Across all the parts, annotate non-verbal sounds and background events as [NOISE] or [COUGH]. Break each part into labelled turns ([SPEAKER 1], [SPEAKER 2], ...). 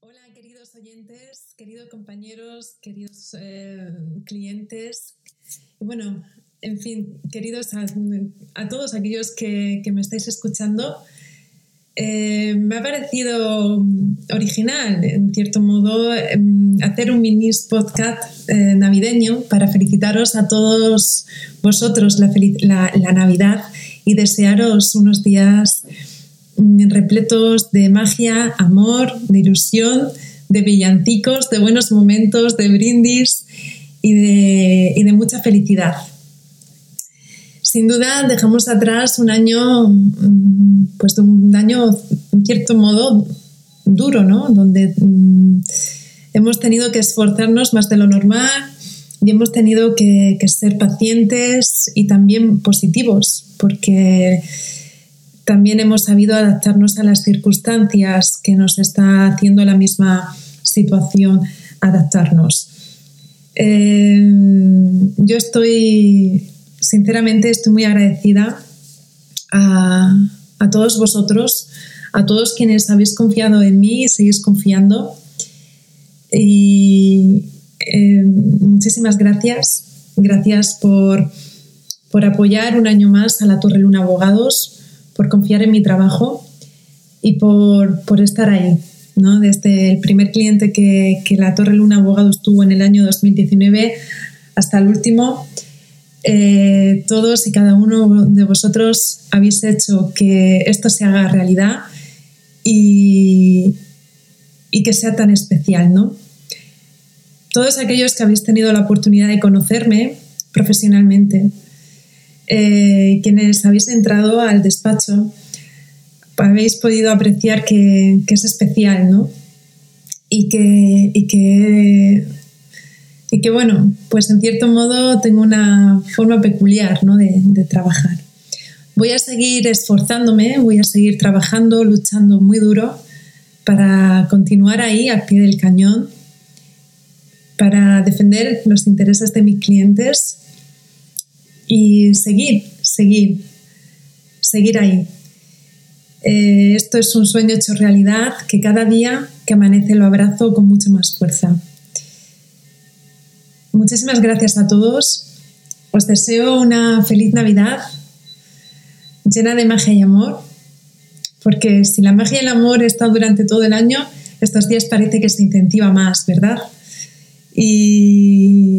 [SPEAKER 1] Hola, queridos oyentes, queridos compañeros, queridos eh, clientes. Bueno, en fin, queridos a, todos aquellos que, me estáis escuchando. Eh, me ha parecido original, en cierto modo, em, hacer un mini podcast eh, navideño para felicitaros a todos vosotros la, Navidad y desearos unos días repletos de magia, amor, de ilusión, de villancicos, de buenos momentos, de brindis y de, mucha felicidad. Sin duda dejamos atrás un año, mm, pues un año en cierto modo duro, ¿no? Donde mm, hemos tenido que esforzarnos más de lo normal y hemos tenido que ser pacientes y también positivos, porque también hemos sabido adaptarnos a las circunstancias que nos está haciendo la misma situación adaptarnos. Eh, yo estoy, sinceramente, estoy muy agradecida a, a, todos vosotros, a todos quienes habéis confiado en mí y seguís confiando. Y eh, muchísimas gracias. Gracias por por apoyar un año más a la Torre Luna Abogados, por confiar en mi trabajo y por, por estar ahí. ¿no? Desde el primer cliente que, que, la Torre Luna Abogados tuvo en el año 2019 hasta el último, eh, todos y cada uno de vosotros habéis hecho que esto se haga realidad y, y que sea tan especial. ¿no? Todos aquellos que habéis tenido la oportunidad de conocerme profesionalmente, eh, quienes habéis entrado al despacho habéis podido apreciar que, es especial, ¿no? Y que, y que, y que, bueno, pues en cierto modo tengo una forma peculiar ¿no? de, de trabajar. Voy a seguir esforzándome, voy a seguir trabajando, luchando muy duro para continuar ahí al pie del cañón, para defender los intereses de mis clientes y seguir, seguir, seguir ahí. Eh, esto es un sueño hecho realidad que cada día que amanece lo abrazo con mucha más fuerza. Muchísimas gracias a todos. Os deseo una feliz Navidad llena de magia y amor, porque si la magia y el amor está durante todo el año, estos días parece que se incentiva más, ¿verdad? Y,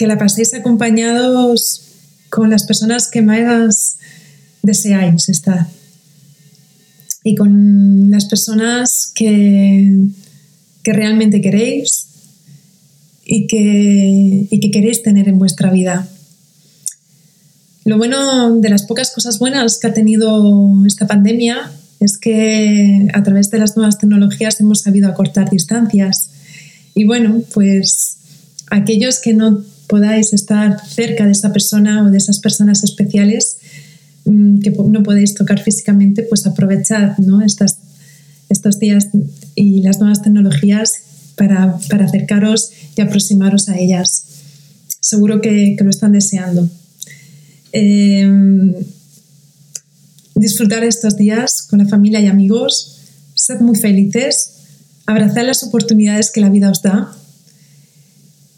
[SPEAKER 1] que la paséis acompañados con las personas que más deseáis estar y con las personas que, que realmente queréis y que, y que queréis tener en vuestra vida. Lo bueno de las pocas cosas buenas que ha tenido esta pandemia es que a través de las nuevas tecnologías hemos sabido acortar distancias. Y bueno, pues aquellos que no podáis estar cerca de esa persona o de esas personas especiales mm, que no podéis tocar físicamente, pues aprovechad ¿no? Estas, estos días y las nuevas tecnologías para, para acercaros y aproximaros a ellas. Seguro que, que lo están deseando. Eh, disfrutar estos días con la familia y amigos, sed muy felices, abrazad las oportunidades que la vida os da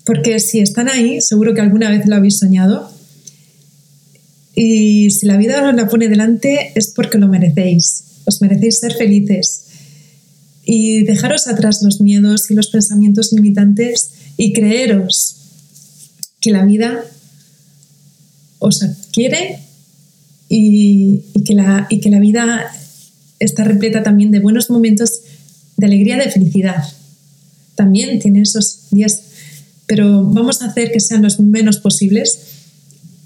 [SPEAKER 1] porque si están ahí, seguro que alguna vez lo habéis soñado. Y si la vida os la pone delante es porque lo merecéis. Os merecéis ser felices. Y dejaros atrás los miedos y los pensamientos limitantes y creeros que la vida os quiere y, y, que la, y que la vida está repleta también de buenos momentos de alegría, de felicidad. También tiene esos días pero vamos a hacer que sean los menos posibles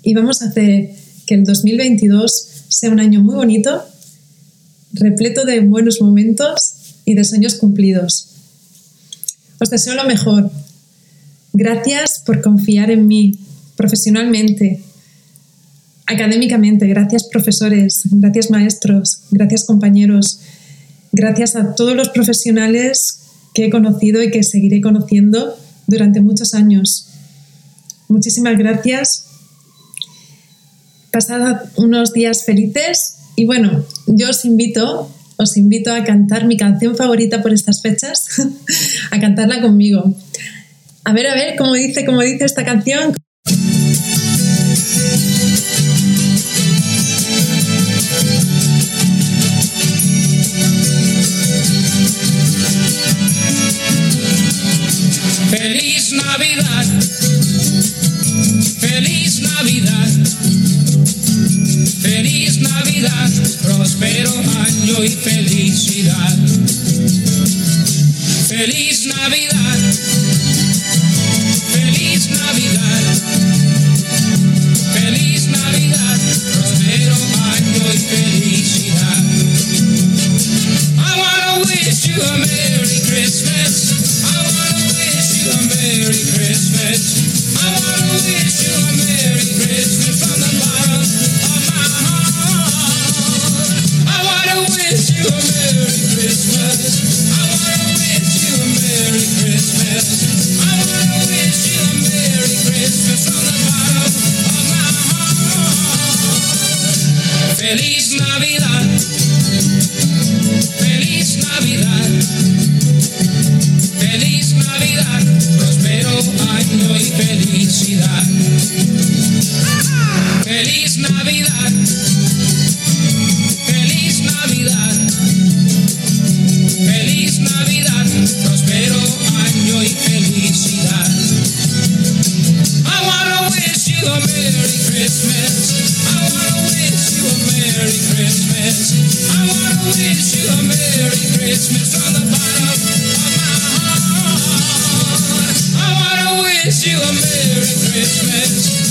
[SPEAKER 1] y vamos a hacer que el 2022 sea un año muy bonito, repleto de buenos momentos y de sueños cumplidos. Os deseo lo mejor. Gracias por confiar en mí profesionalmente, académicamente. Gracias profesores, gracias maestros, gracias compañeros. Gracias a todos los profesionales que he conocido y que seguiré conociendo durante muchos años. Muchísimas gracias. Pasad unos días felices y bueno, yo os invito, os invito a cantar mi canción favorita por estas fechas, [LAUGHS] a cantarla conmigo. A ver, a ver, cómo dice, cómo dice esta canción.
[SPEAKER 2] y felicidad. Feliz Navidad. Feliz Navidad. Christmas.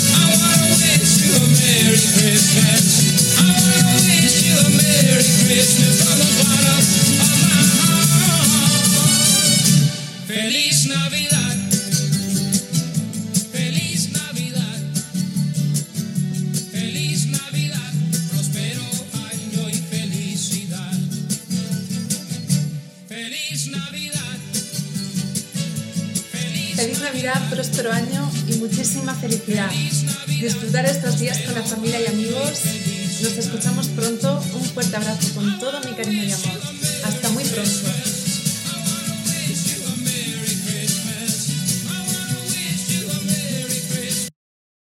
[SPEAKER 2] próspero año y
[SPEAKER 3] muchísima felicidad. Disfrutar estos días con la familia y amigos. Nos escuchamos pronto. Un fuerte abrazo con todo mi cariño y amor. Hasta muy pronto.